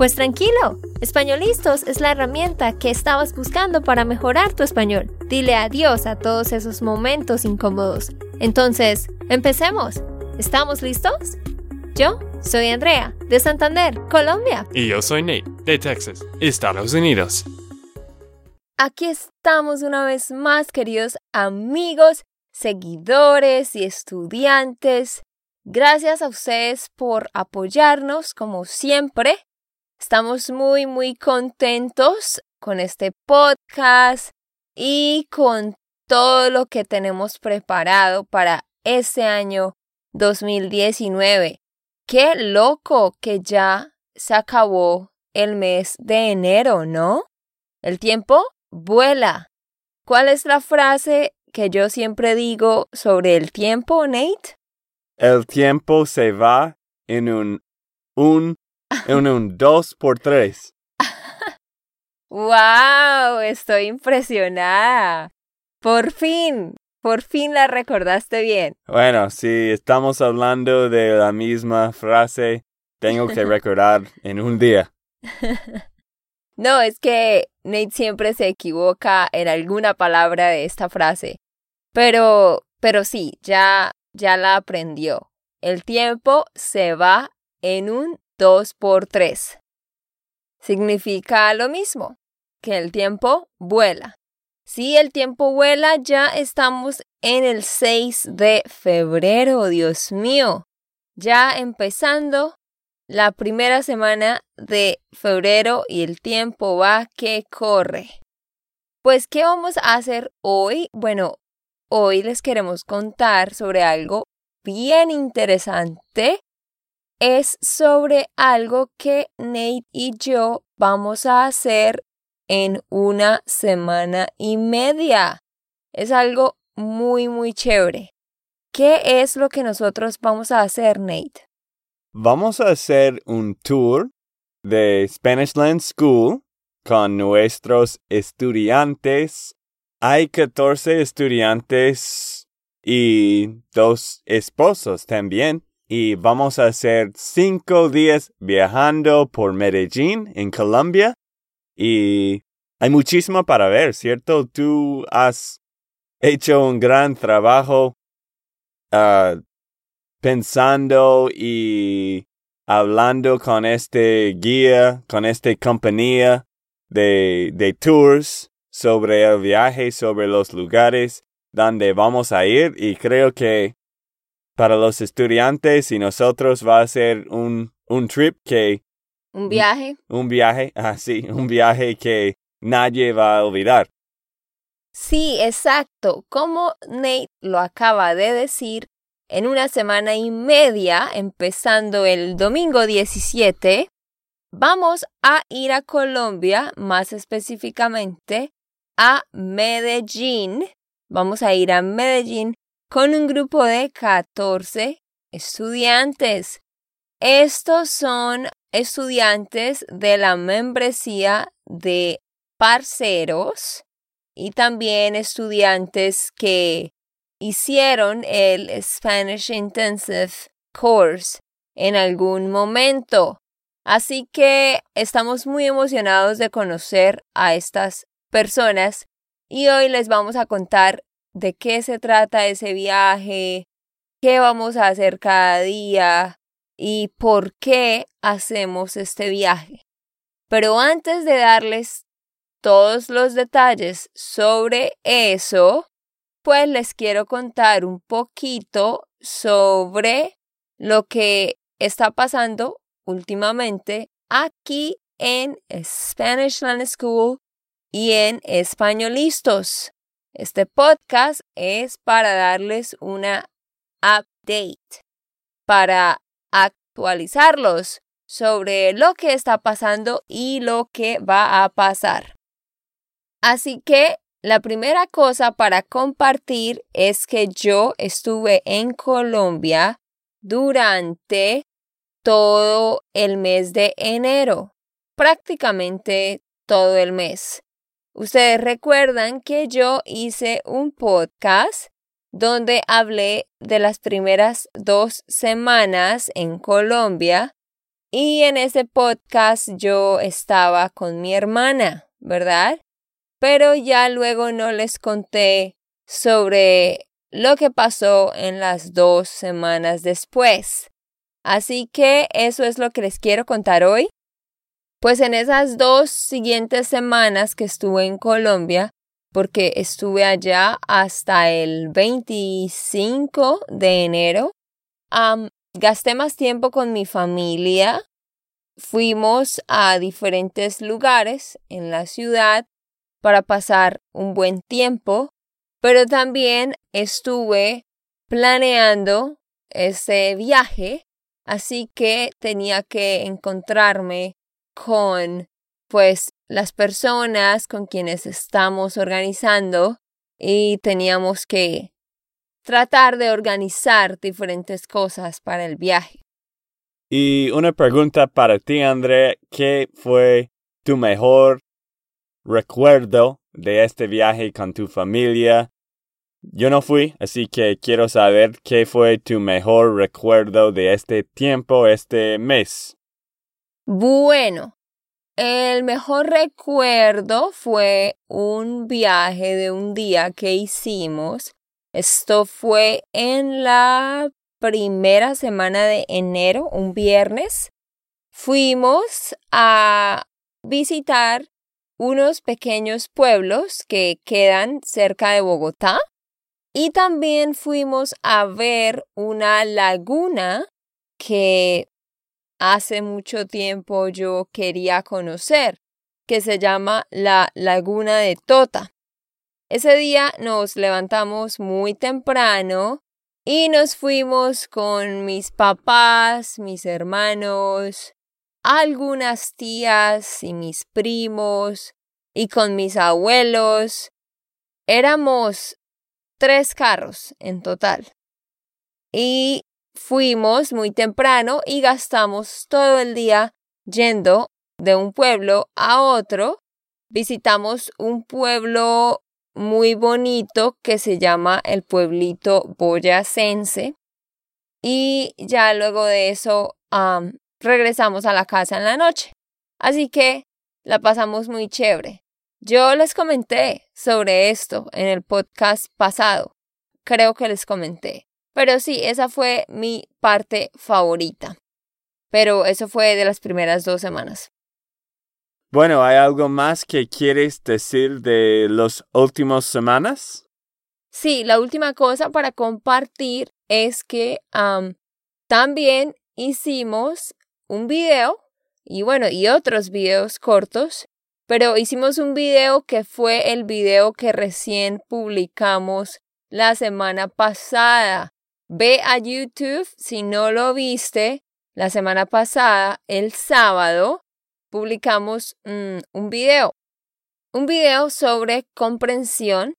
Pues tranquilo, Españolistos es la herramienta que estabas buscando para mejorar tu español. Dile adiós a todos esos momentos incómodos. Entonces, empecemos. ¿Estamos listos? Yo soy Andrea, de Santander, Colombia. Y yo soy Nate, de Texas, Estados Unidos. Aquí estamos una vez más, queridos amigos, seguidores y estudiantes. Gracias a ustedes por apoyarnos, como siempre. Estamos muy, muy contentos con este podcast y con todo lo que tenemos preparado para este año 2019. Qué loco que ya se acabó el mes de enero, ¿no? El tiempo vuela. ¿Cuál es la frase que yo siempre digo sobre el tiempo, Nate? El tiempo se va en un un en un dos por tres. ¡Wow! Estoy impresionada. Por fin, por fin la recordaste bien. Bueno, si estamos hablando de la misma frase, tengo que recordar en un día. no, es que Nate siempre se equivoca en alguna palabra de esta frase. Pero, pero sí, ya, ya la aprendió. El tiempo se va en un 2 por 3. Significa lo mismo, que el tiempo vuela. Si el tiempo vuela, ya estamos en el 6 de febrero, Dios mío. Ya empezando la primera semana de febrero y el tiempo va que corre. Pues, ¿qué vamos a hacer hoy? Bueno, hoy les queremos contar sobre algo bien interesante es sobre algo que Nate y yo vamos a hacer en una semana y media. Es algo muy, muy chévere. ¿Qué es lo que nosotros vamos a hacer, Nate? Vamos a hacer un tour de Spanishland School con nuestros estudiantes. Hay 14 estudiantes y dos esposos también y vamos a hacer cinco días viajando por Medellín, en Colombia. Y hay muchísimo para ver, ¿cierto? Tú has hecho un gran trabajo ah, pensando y hablando con este guía, con esta compañía de, de tours sobre el viaje, sobre los lugares donde vamos a ir y creo que para los estudiantes y nosotros va a ser un, un trip que... Un viaje. Un viaje, ah, sí, un viaje que nadie va a olvidar. Sí, exacto. Como Nate lo acaba de decir, en una semana y media, empezando el domingo 17, vamos a ir a Colombia, más específicamente a Medellín. Vamos a ir a Medellín con un grupo de 14 estudiantes. Estos son estudiantes de la membresía de parceros y también estudiantes que hicieron el Spanish Intensive Course en algún momento. Así que estamos muy emocionados de conocer a estas personas y hoy les vamos a contar de qué se trata ese viaje, qué vamos a hacer cada día y por qué hacemos este viaje. Pero antes de darles todos los detalles sobre eso, pues les quiero contar un poquito sobre lo que está pasando últimamente aquí en Spanish Land School y en Españolistos. Este podcast es para darles una update, para actualizarlos sobre lo que está pasando y lo que va a pasar. Así que la primera cosa para compartir es que yo estuve en Colombia durante todo el mes de enero, prácticamente todo el mes. Ustedes recuerdan que yo hice un podcast donde hablé de las primeras dos semanas en Colombia y en ese podcast yo estaba con mi hermana, ¿verdad? Pero ya luego no les conté sobre lo que pasó en las dos semanas después. Así que eso es lo que les quiero contar hoy. Pues en esas dos siguientes semanas que estuve en Colombia, porque estuve allá hasta el 25 de enero. gasté más tiempo con mi familia. Fuimos a diferentes lugares en la ciudad para pasar un buen tiempo, pero también estuve planeando ese viaje, así que tenía que encontrarme con pues las personas con quienes estamos organizando y teníamos que tratar de organizar diferentes cosas para el viaje. Y una pregunta para ti, André, ¿qué fue tu mejor recuerdo de este viaje con tu familia? Yo no fui, así que quiero saber qué fue tu mejor recuerdo de este tiempo, este mes. Bueno, el mejor recuerdo fue un viaje de un día que hicimos. Esto fue en la primera semana de enero, un viernes. Fuimos a visitar unos pequeños pueblos que quedan cerca de Bogotá y también fuimos a ver una laguna que hace mucho tiempo yo quería conocer, que se llama la Laguna de Tota. Ese día nos levantamos muy temprano y nos fuimos con mis papás, mis hermanos, algunas tías y mis primos y con mis abuelos. Éramos tres carros en total. Y fuimos muy temprano y gastamos todo el día yendo de un pueblo a otro. Visitamos un pueblo muy bonito que se llama el pueblito boyacense. Y ya luego de eso regresamos a la casa en la noche. Así que la pasamos muy chévere. Yo les comenté sobre esto en el podcast pasado. Creo que les comenté. Pero sí, esa fue mi parte favorita. Pero eso fue de las primeras dos semanas. Bueno, ¿hay algo más que quieres decir de las últimas semanas? Sí, la última cosa para compartir es que también hicimos un video y bueno, y otros videos cortos, pero hicimos un video que fue el video que recién publicamos la semana pasada. Ve a YouTube si no lo viste. La semana pasada, el sábado, publicamos mm, un video. Un video sobre comprensión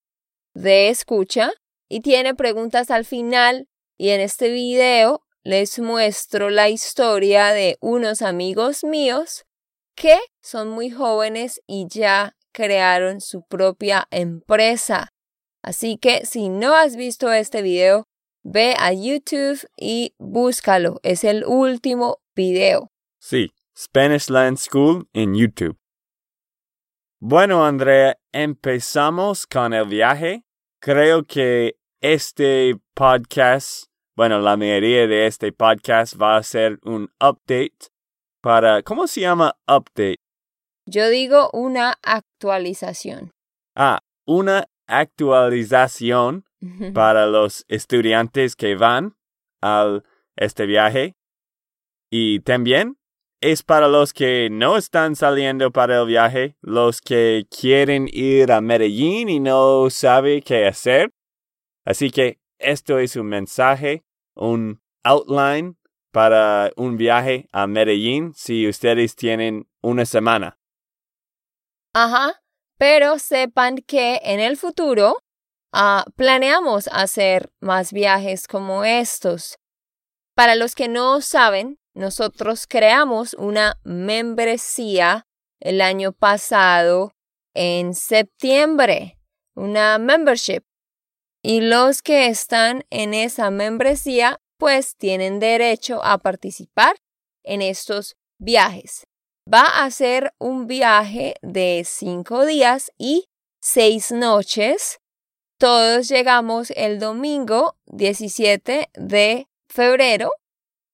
de escucha y tiene preguntas al final. Y en este video les muestro la historia de unos amigos míos que son muy jóvenes y ya crearon su propia empresa. Así que si no has visto este video, Ve a YouTube y búscalo. Es el último video. Sí, Spanish Land School en YouTube. Bueno, Andrea, empezamos con el viaje. Creo que este podcast, bueno, la mayoría de este podcast va a ser un update para, ¿cómo se llama update? Yo digo una actualización. Ah, una actualización para los estudiantes que van a este viaje. Y también es para los que no están saliendo para el viaje, los que quieren ir a Medellín y no saben qué hacer. Así que esto es un mensaje, un outline para un viaje a Medellín si ustedes tienen una semana. Ajá, Pero sepan que en el futuro ah, planeamos hacer más viajes como estos. Para los que no saben, nosotros creamos una membresía el año pasado en septiembre, una membership. Y los que están en esa membresía pues tienen derecho a participar en estos viajes. Va a ser un viaje de cinco días y seis noches. Todos llegamos el domingo 17 de febrero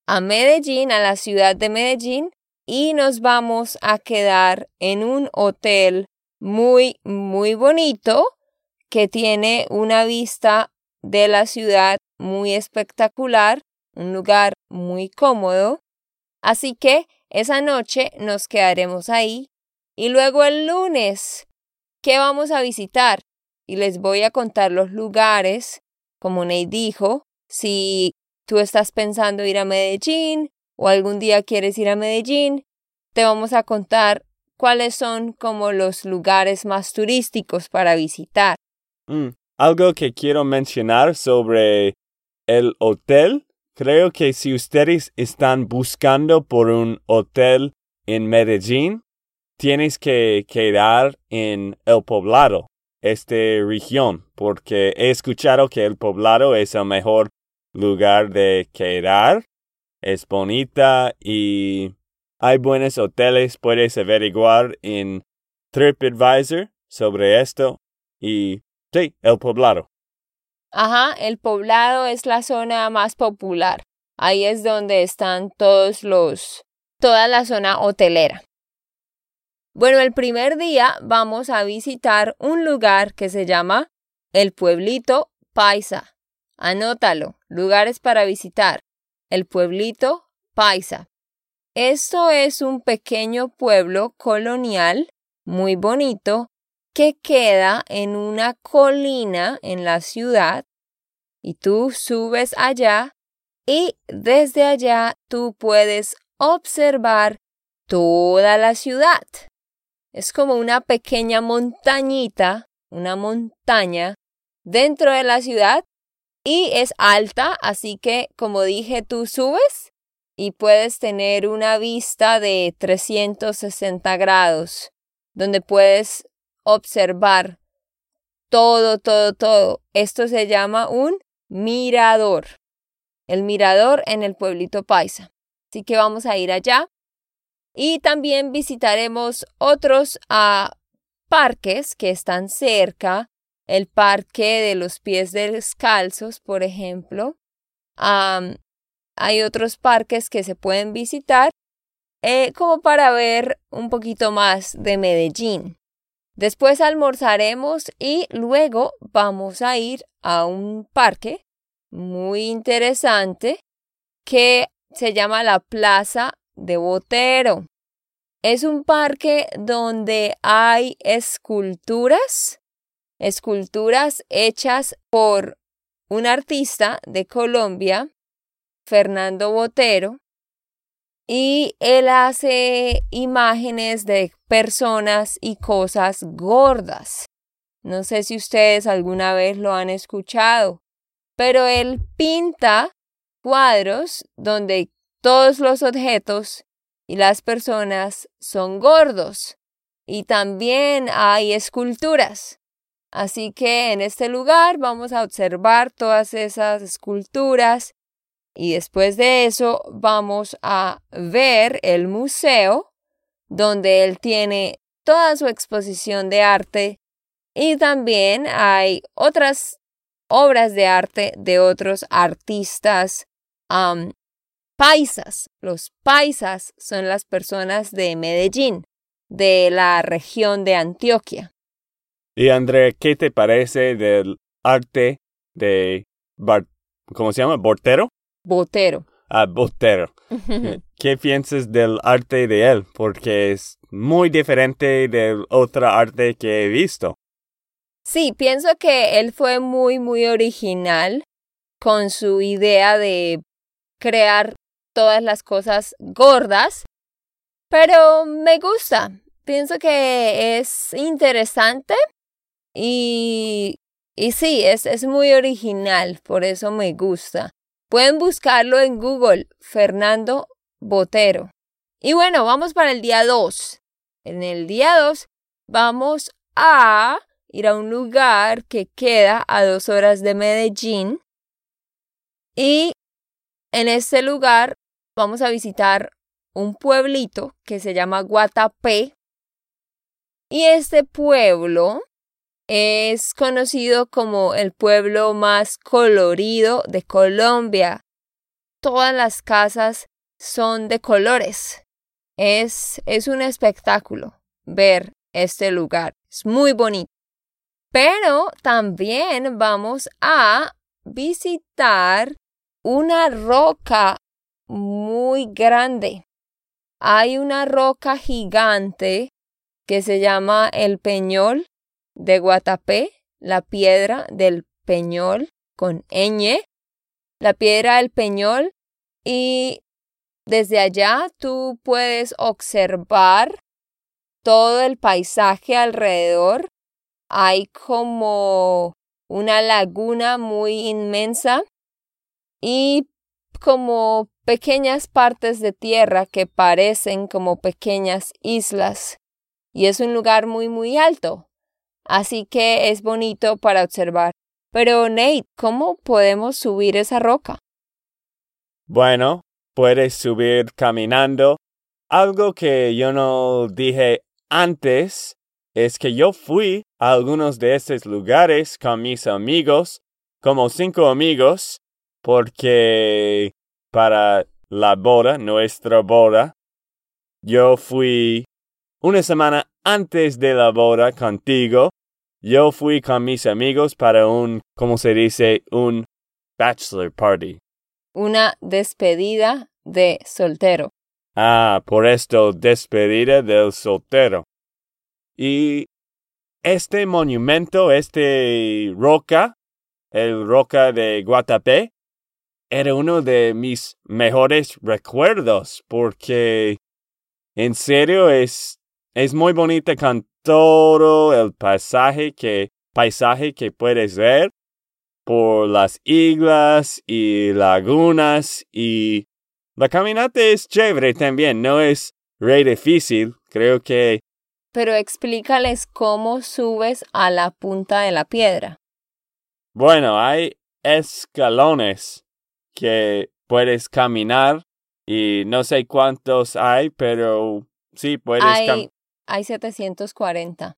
a Medellín, a la ciudad de Medellín, y nos vamos a quedar en un hotel muy, muy bonito que tiene una vista de la ciudad muy espectacular, un lugar muy cómodo. Así que esa noche nos quedaremos ahí y luego el lunes, ¿qué vamos a visitar? Y les voy a contar los lugares, como Ney dijo, si tú estás pensando ir a Medellín o algún día quieres ir a Medellín, te vamos a contar cuáles son como los lugares más turísticos para visitar. Mm, algo que quiero mencionar sobre el hotel. Creo que si ustedes están buscando por un hotel en Medellín, tienes que quedar en el poblado, esta región, porque he escuchado que el poblado es el mejor lugar de quedar. Es bonita y hay buenos hoteles. Puedes averiguar en TripAdvisor sobre esto. Y sí, el poblado. Ajá, el poblado es la zona más popular. Ahí es donde están todos los, toda la zona hotelera. Bueno, el primer día vamos a visitar un lugar que se llama el pueblito Paisa. Anótalo, lugares para visitar. El pueblito Paisa. Esto es un pequeño pueblo colonial muy bonito que queda en una colina en la ciudad y tú subes allá y desde allá tú puedes observar toda la ciudad. Es como una pequeña montañita, una montaña dentro de la ciudad y es alta, así que como dije, tú subes y puedes tener una vista de 360 grados, donde puedes observar todo, todo, todo. Esto se llama un mirador. El mirador en el pueblito paisa. Así que vamos a ir allá. Y también visitaremos otros ah, parques que están cerca el parque de los pies descalzos, por ejemplo. hay otros parques que se pueden visitar eh, como para ver un poquito más de Medellín. Después almorzaremos y luego vamos a ir a un parque muy interesante que se llama la Plaza de Botero. Es un parque donde hay esculturas esculturas hechas por un artista de Colombia, Fernando Botero, y él hace imágenes de personas y cosas gordas. No sé si ustedes alguna vez lo han escuchado, pero él pinta cuadros donde todos los objetos y las personas son gordos. Y también hay esculturas. Así que en este lugar vamos a observar todas esas esculturas y después de eso vamos a ver el museo donde él tiene toda su exposición de arte y también hay otras obras de arte de otros artistas paisas. Los paisas son las personas de Medellín, de la región de Antioquia. Y André, ¿qué te parece del arte de ¿cómo se llama? ¿Bortero? Botero. Ah, Botero. ¿Qué piensas del arte de él? Porque es muy diferente del otro arte que he visto. Sí, pienso que él fue muy, muy original con su idea de crear todas las cosas gordas, pero me gusta. pienso que es interesante y, y sí, es, es muy original, por eso me gusta. Pueden buscarlo en Google, Fernando Botero. Y bueno, vamos para el día 2. En el día 2 vamos a ir a un lugar que queda a dos horas de Medellín. Y en este lugar vamos a visitar un pueblito que se llama Guatapé. Y este pueblo es conocido como el pueblo más colorido de Colombia. Todas las casas son de colores. Es, es un espectáculo ver este lugar. Es muy bonito. Pero también vamos a visitar una roca muy grande. Hay una roca gigante que se llama el Peñol de Guatapé, la piedra del Peñol con ñ, la piedra del Peñol y desde allá tú puedes observar todo el paisaje alrededor. Hay como una laguna muy inmensa y como pequeñas partes de tierra que parecen como pequeñas islas. Y es un lugar muy, muy alto. Así que es bonito para observar. Pero Nate, ¿cómo podemos subir esa roca? Bueno, puedes subir caminando. Algo que yo no dije antes es que yo fui a algunos de estos lugares con mis amigos, como cinco amigos, porque para la boda, nuestra boda, yo fui una semana antes de la boda contigo. Yo fui con mis amigos para un, ¿cómo se dice? Un bachelor party. Una despedida de soltero. Ah, por esto, despedida del soltero. Y este monumento, este roca, el roca de Guatapé, era uno de mis mejores recuerdos porque en serio es, es muy bonita con todo el paisaje que, paisaje que puedes ver por las islas y lagunas y la caminata es chévere también, no es re difícil, creo que... Pero explícales cómo subes a la punta de la piedra. Bueno, hay escalones que puedes caminar y no sé cuántos hay, pero sí puedes Hay, hay 740.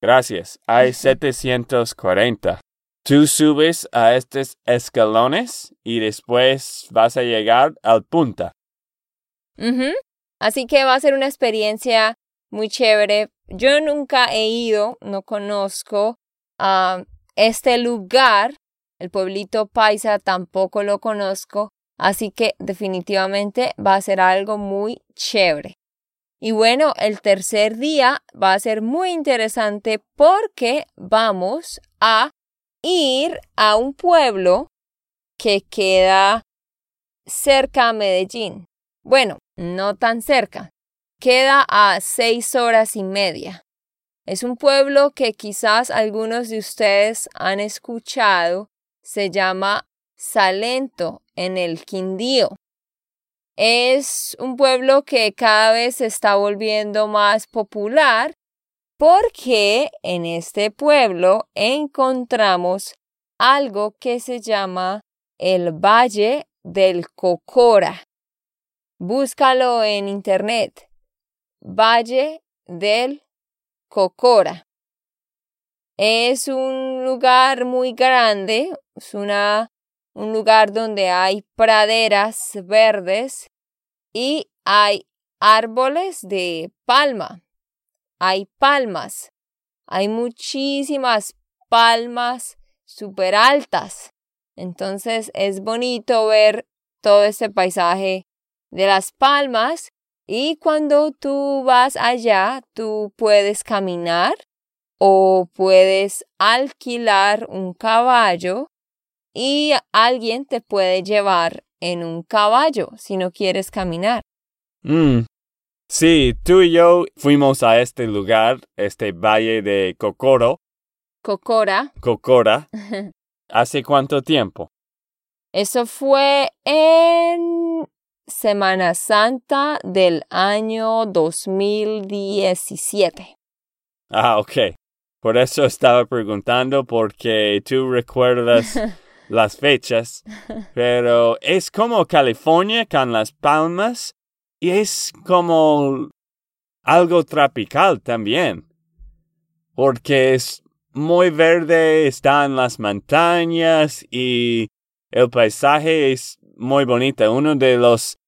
Gracias, hay 740. Tú subes a estos escalones y después vas a llegar al punta. Ujú. Así que va a ser una experiencia muy chévere. Yo nunca he ido, no conozco a este lugar. El pueblito paisa tampoco lo conozco. Así que definitivamente va a ser algo muy chévere. Y bueno, el tercer día va a ser muy interesante porque vamos a ir a un pueblo que queda cerca a Medellín. Bueno, no tan cerca. Queda a seis horas y media. Es un pueblo que quizás algunos de ustedes han escuchado. Se llama Salento en el Quindío. Es un pueblo que cada vez se está volviendo más popular porque en este pueblo encontramos algo que se llama el Valle del Cocora. Búscalo en internet. Valle del Cocora. Es un lugar muy grande, es una, un lugar donde hay praderas verdes y hay árboles de palma hay palmas. Hay muchísimas palmas súper altas. Entonces es bonito ver todo este paisaje de las palmas y cuando tú vas allá, tú puedes caminar o puedes alquilar un caballo y alguien te puede llevar en un caballo si no quieres caminar. Mm, Sí, tú y yo fuimos a este lugar, este valle de Cocoro, Cocora. Cocora. ¿Hace cuánto tiempo? Eso fue en Semana Santa del año 2017. Ah, ok. Por eso estaba preguntando porque tú recuerdas las fechas, pero es como California con las palmas y es como algo tropical también, porque es muy verde, está en las montañas y el paisaje es muy bonito, uno de los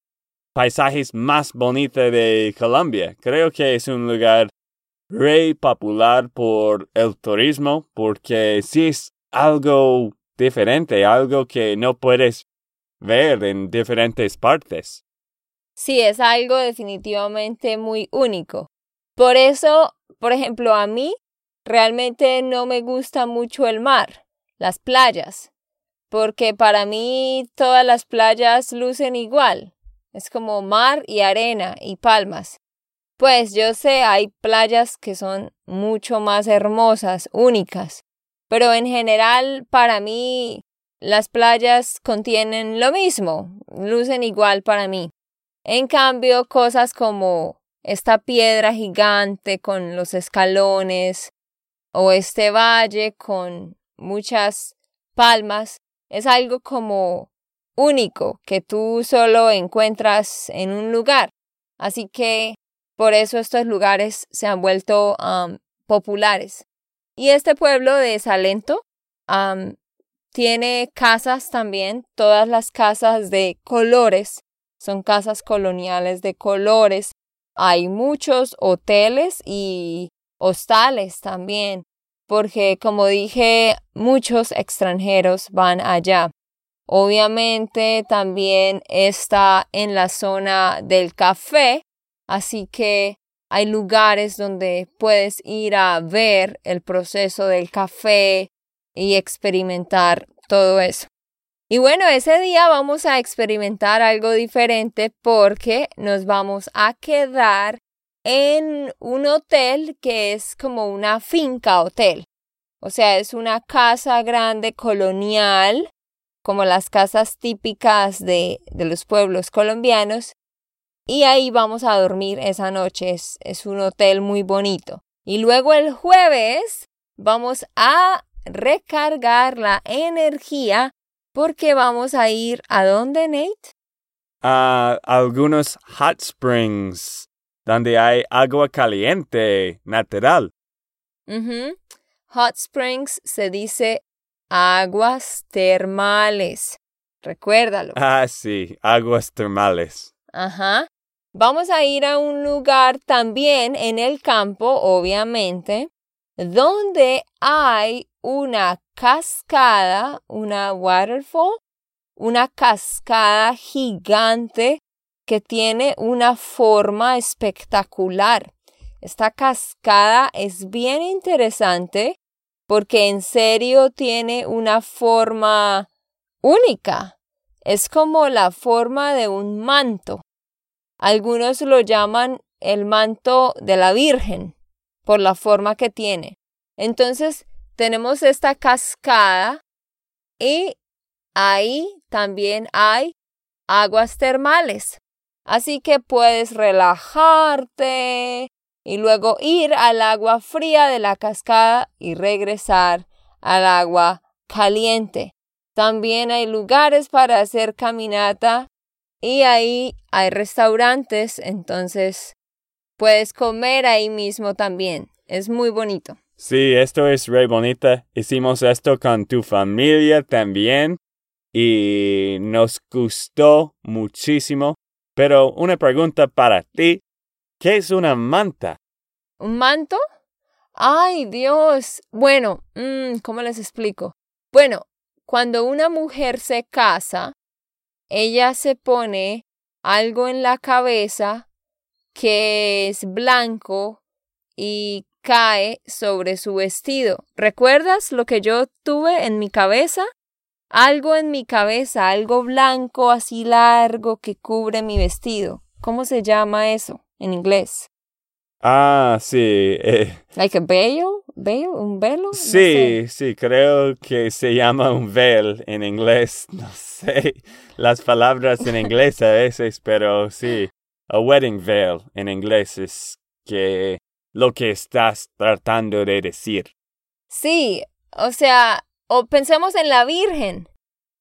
paisajes más bonitos de Colombia. Creo que es un lugar re popular por el turismo porque sí es algo diferente, algo que no puedes ver en diferentes partes. Sí, es algo definitivamente muy único. Por eso, por ejemplo, a mí realmente no me gusta mucho el mar, las playas, porque para mí todas las playas lucen igual. Es como mar y arena y palmas. Pues yo sé, hay playas que son mucho más hermosas, únicas, pero en general para mí las playas contienen lo mismo, lucen igual para mí. En cambio, cosas como esta piedra gigante con los escalones o este valle con muchas palmas es algo como único que tú solo encuentras en un lugar. Así que por eso estos lugares se han vuelto populares. Y este pueblo de Salento tiene casas también, todas las casas de colores, son casas coloniales de colores. Hay muchos hoteles y hostales también, porque como dije, muchos extranjeros van allá. Obviamente también está en la zona del café, Así que hay lugares donde puedes ir a ver el proceso del café y experimentar todo eso. Y bueno, ese día vamos a experimentar algo diferente porque nos vamos a quedar en un hotel que es como una finca hotel. O sea, es una casa grande colonial, como las casas típicas de, de los pueblos colombianos, y ahí vamos a dormir esa noche. Es, es un hotel muy bonito. Y luego el jueves vamos a recargar la energía porque vamos a ir a dónde, Nate? A algunos hot springs donde hay agua caliente natural. Hot springs se dice aguas termales. Recuérdalo. Ah, sí, aguas termales. Ajá. Vamos a ir a un lugar también en el campo, obviamente, donde hay una cascada, una waterfall, una cascada gigante que tiene una forma espectacular. Esta cascada es bien interesante porque en serio tiene una forma única. Es como la forma de un manto. Algunos lo llaman el manto de la Virgen por la forma que tiene. Entonces tenemos esta cascada y ahí también hay aguas termales. Así que puedes relajarte y luego ir al agua fría de la cascada y regresar al agua caliente. También hay lugares para hacer caminata y ahí hay restaurantes, entonces puedes comer ahí mismo también. Es muy bonito. Sí, esto es re bonita. Hicimos esto con tu familia también y nos gustó muchísimo. Pero una pregunta para ti. ¿Qué es una manta? ¿Un manto? Ay, Dios. Bueno, mm, ¿cómo les explico? Bueno, cuando una mujer se casa, ella se pone algo en la cabeza que es blanco y cae sobre su vestido. ¿Recuerdas lo que yo tuve en mi cabeza? Algo en mi cabeza, algo blanco así largo que cubre mi vestido. ¿Cómo se llama eso? en inglés. Ah, sí. eh, Like a veil, veil, un velo. No sí, sé. sí, creo que se llama un veil en inglés. No sé las palabras en inglés a veces, pero sí. A wedding veil en inglés es que lo que estás tratando de decir. Sí, o sea, o pensemos en la Virgen.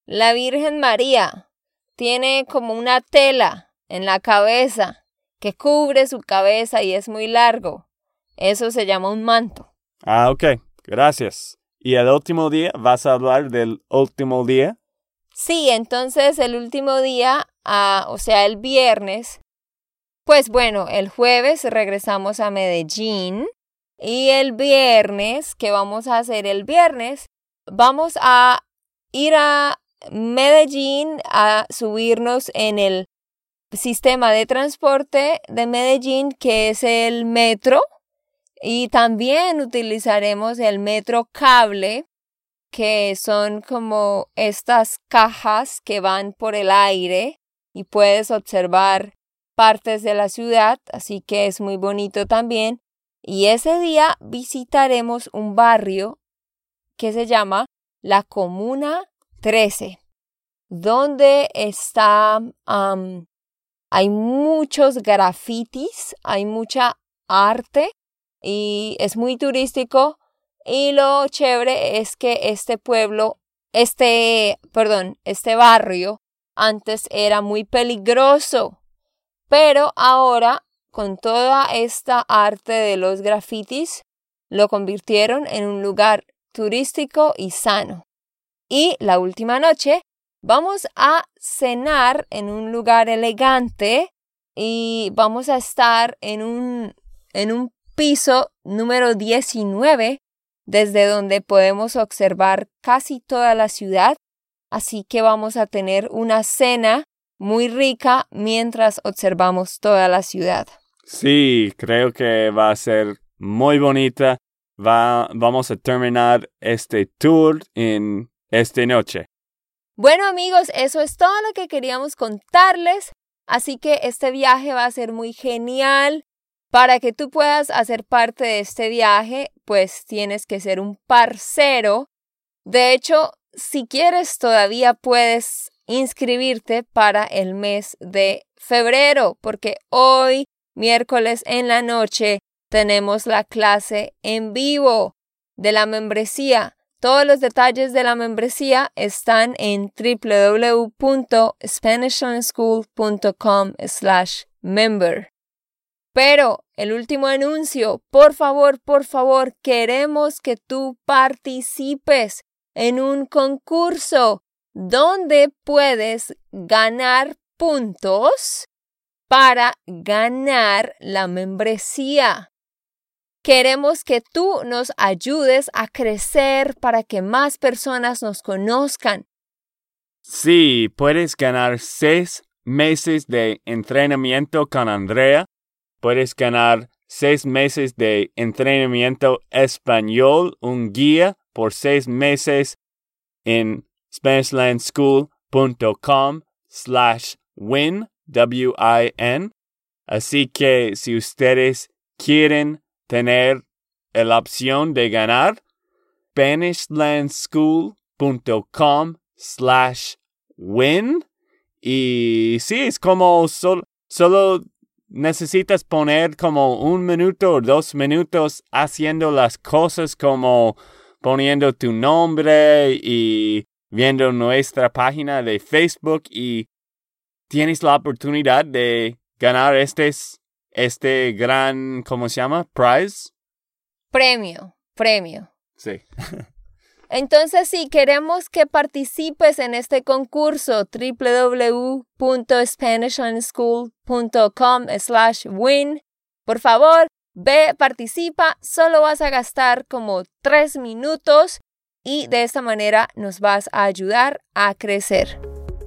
La Virgen María tiene como una tela en la cabeza que cubre su cabeza y es muy largo. Eso se llama un manto. Ah, ok. Gracias. ¿Y el último día? ¿Vas a hablar del último día? Sí, entonces el último día, ah, o sea, el viernes, pues bueno, el jueves regresamos a Medellín y el viernes, ¿qué vamos a hacer el viernes? Vamos a ir a Medellín a subirnos en el sistema de transporte de Medellín, que es el metro, y también utilizaremos el metro cable que son como estas cajas que van por el aire y puedes observar partes de la ciudad, así que es muy bonito también. Y ese día visitaremos un barrio que se llama la Comuna 13, donde está, hay muchos grafitis, hay mucha arte y es muy turístico y lo chévere es que este pueblo, este, perdón, este barrio antes era muy peligroso, pero ahora con toda esta arte de los grafitis lo convirtieron en un lugar turístico y sano. Y la última noche vamos a cenar en un lugar elegante y vamos a estar en un, en un piso número 19 desde donde podemos observar casi toda la ciudad, así que vamos a tener una cena muy rica mientras observamos toda la ciudad. Sí, creo que va a ser muy bonita. Va, vamos a terminar este tour en esta noche. Bueno amigos, eso es todo lo que queríamos contarles, así que este viaje va a ser muy genial. Para que tú puedas hacer parte de este viaje, pues tienes que ser un parcero. De hecho, si quieres, todavía puedes inscribirte para el mes de febrero, porque hoy, miércoles en la noche, tenemos la clase en vivo de la membresía. Todos los detalles de la membresía están en www.spanishonschool.com slash member. Pero el último anuncio, por favor, por favor, queremos que tú participes en un concurso donde puedes ganar puntos para ganar la membresía. Queremos que tú nos ayudes a crecer para que más personas nos conozcan. Sí, puedes ganar seis meses de entrenamiento con Andrea. Puedes ganar seis meses de entrenamiento español, un guía por seis meses en SpanishLandSchool.com slash win, W-I-N. Así que si ustedes quieren tener la opción de ganar, SpanishLandSchool.com slash win. Y sí, es como sol- solo necesitas poner como un minuto o dos minutos haciendo las cosas como poniendo tu nombre y viendo nuestra página de Facebook y tienes la oportunidad de ganar este, este gran, ¿cómo se llama? Prize. Premio, premio. Sí. Entonces, si queremos que participes en este concurso, www.spanishonschool.com slash win, por favor, ve, participa, solo vas a gastar como tres minutos y de esta manera nos vas a ayudar a crecer.